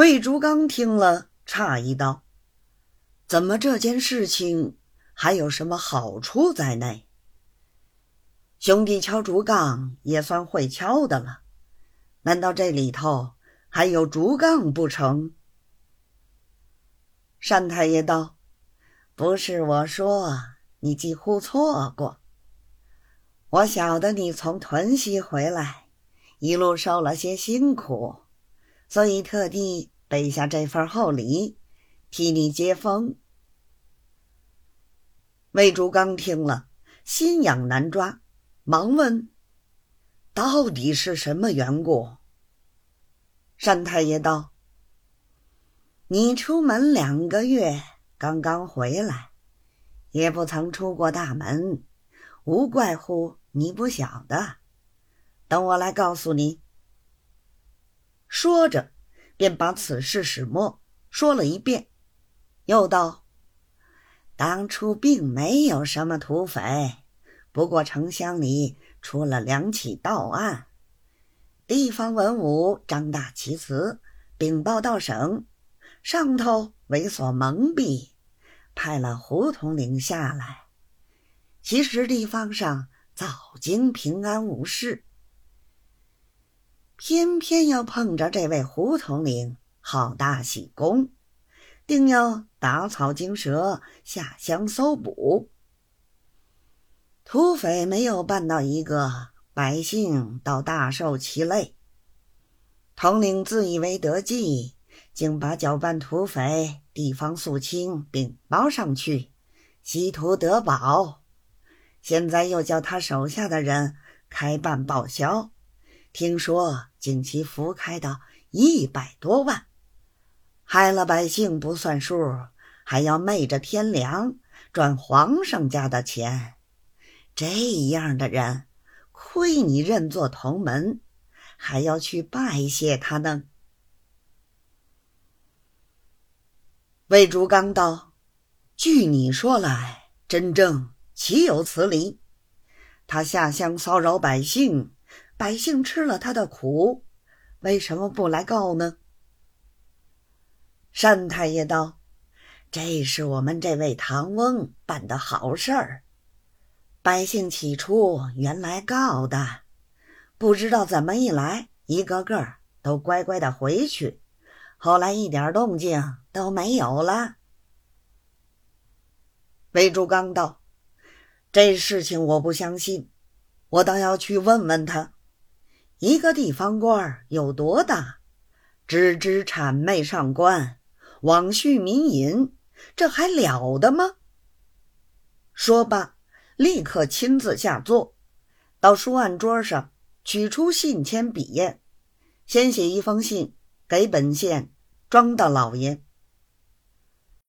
魏竹刚听了，诧异道：“怎么这件事情还有什么好处在内？兄弟敲竹杠也算会敲的了，难道这里头还有竹杠不成？”单太爷道：“不是我说，你几乎错过。我晓得你从屯溪回来，一路受了些辛苦。”所以特地备下这份厚礼，替你接风。魏竹刚听了，心痒难抓，忙问：“到底是什么缘故？”单太爷道：“你出门两个月，刚刚回来，也不曾出过大门，无怪乎你不晓得。等我来告诉你。”说着，便把此事始末说了一遍，又道：“当初并没有什么土匪，不过城乡里出了两起盗案，地方文武张大其词，禀报到省，上头为所蒙蔽，派了胡统领下来。其实地方上早经平安无事。”偏偏要碰着这位胡统领好大喜功，定要打草惊蛇，下乡搜捕。土匪没有办到一个，百姓倒大受其累。统领自以为得计，竟把搅拌土匪、地方肃清禀报上去，希图得宝。现在又叫他手下的人开办报销。听说锦旗福开到一百多万，害了百姓不算数，还要昧着天良赚皇上家的钱。这样的人，亏你认作同门，还要去拜谢他呢。魏竹刚道：“据你说来，真正岂有此理？他下乡骚扰百姓。”百姓吃了他的苦，为什么不来告呢？单太爷道：“这是我们这位唐翁办的好事儿。百姓起初原来告的，不知道怎么一来，一个个都乖乖的回去，后来一点动静都没有了。”魏竹刚道：“这事情我不相信，我倒要去问问他。”一个地方官有多大？只知谄媚上官，枉续民隐，这还了得吗？说罢，立刻亲自下座，到书案桌上取出信签笔砚，先写一封信给本县庄大老爷。